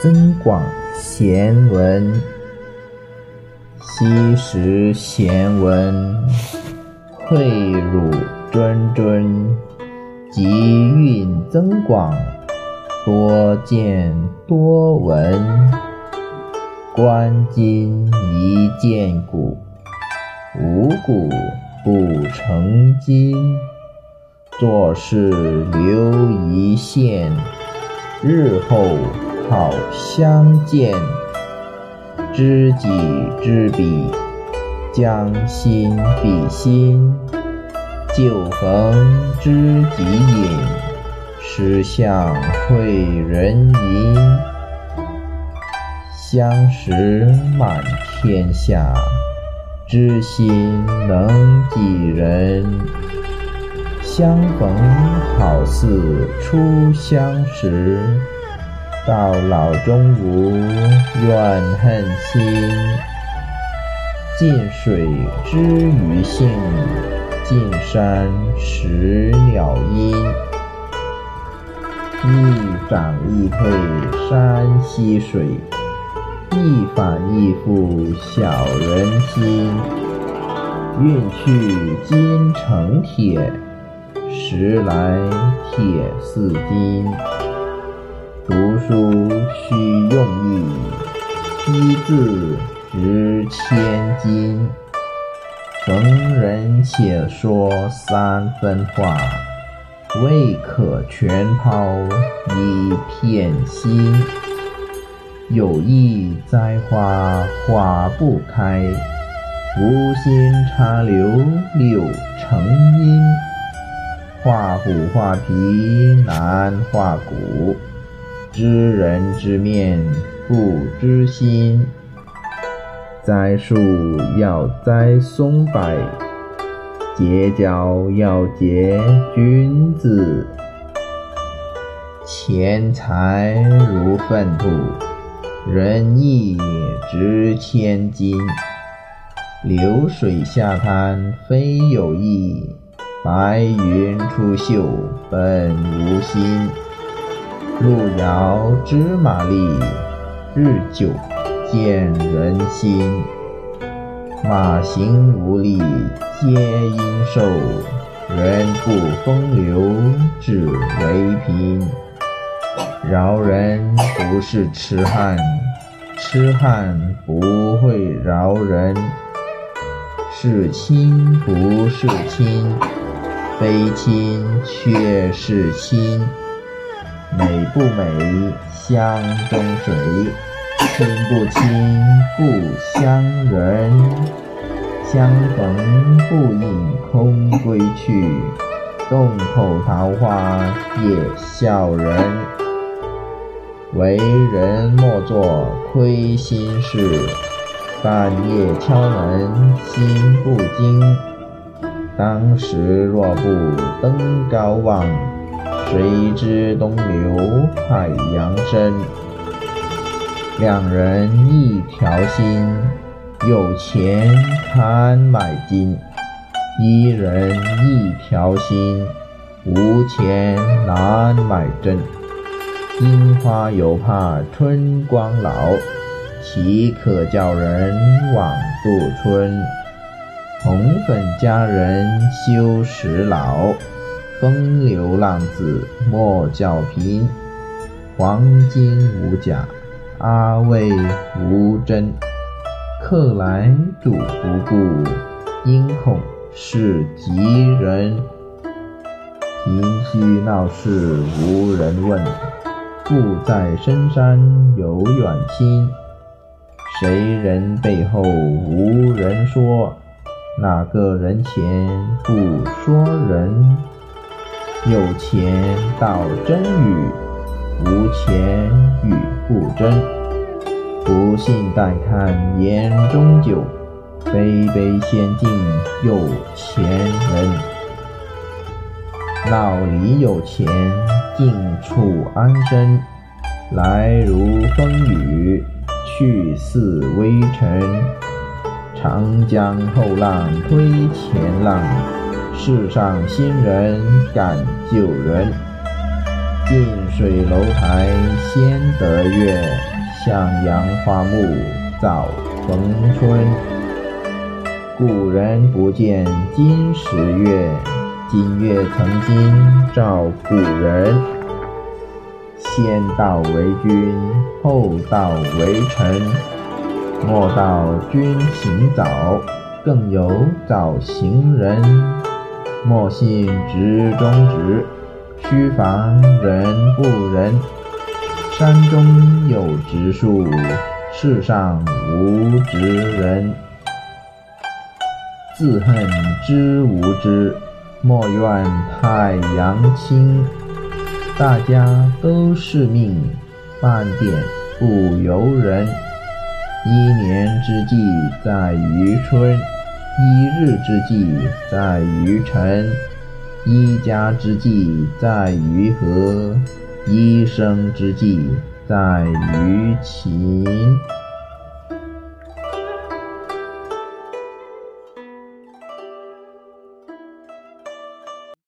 增广贤文，昔时贤文，诲汝谆谆，集韵增广，多见多闻。观今宜鉴古，无古不成今。做事留一线，日后好相见。知己知彼，将心比心。酒逢知己饮，诗向会人吟。相识满天下，知心能几人？相逢好似初相识，到老终无怨恨心。近水知鱼性，近山识鸟音。一涨一退山溪水，一反一复小人心。运去金成铁。时来铁似金，读书须用意，一字值千金。逢人且说三分话，未可全抛一片心。有意栽花花不开，无心插柳柳成荫。画虎画皮难画骨，知人知面不知心。栽树要栽松柏，结交要结君子。钱财如粪土，仁义值千金。流水下滩非有意。白云出岫本无心，路遥知马力，日久见人心。马行无力皆因瘦，人不风流只为贫。饶人不是痴汉，痴汉不会饶人。是亲不是亲。非亲却是亲，美不美相中水，亲不亲故乡人。相逢不饮空归去，洞口桃花也笑人。为人莫做亏心事，半夜敲门心不惊。当时若不登高望，谁知东流海洋深？两人一条心，有钱堪买金；一人一条心，无钱难买真。樱花犹怕春光老，岂可叫人枉度春？红粉佳人羞时老，风流浪子莫教贫。黄金无假，阿魏无真。客来主不顾，应恐是吉人。贫虚闹市无人问，富在深山有远亲。谁人背后无人说？哪个人前不说人？有钱道真语，无钱语不真。不信待看眼中酒，杯杯先敬有钱人。脑里有钱，尽处安身。来如风雨，去似微尘。长江后浪推前浪，世上新人赶旧人。近水楼台先得月，向阳花木早逢春。古人不见今时月，今月曾经照古人。先到为君，后到为臣。莫道君行早，更有早行人。莫信直中直，须防人不仁。山中有直树，世上无直人。自恨知无知，莫怨太阳倾。大家都是命，半点不由人。一年之计在于春，一日之计在于晨，一家之计在于和，一生之计在于勤。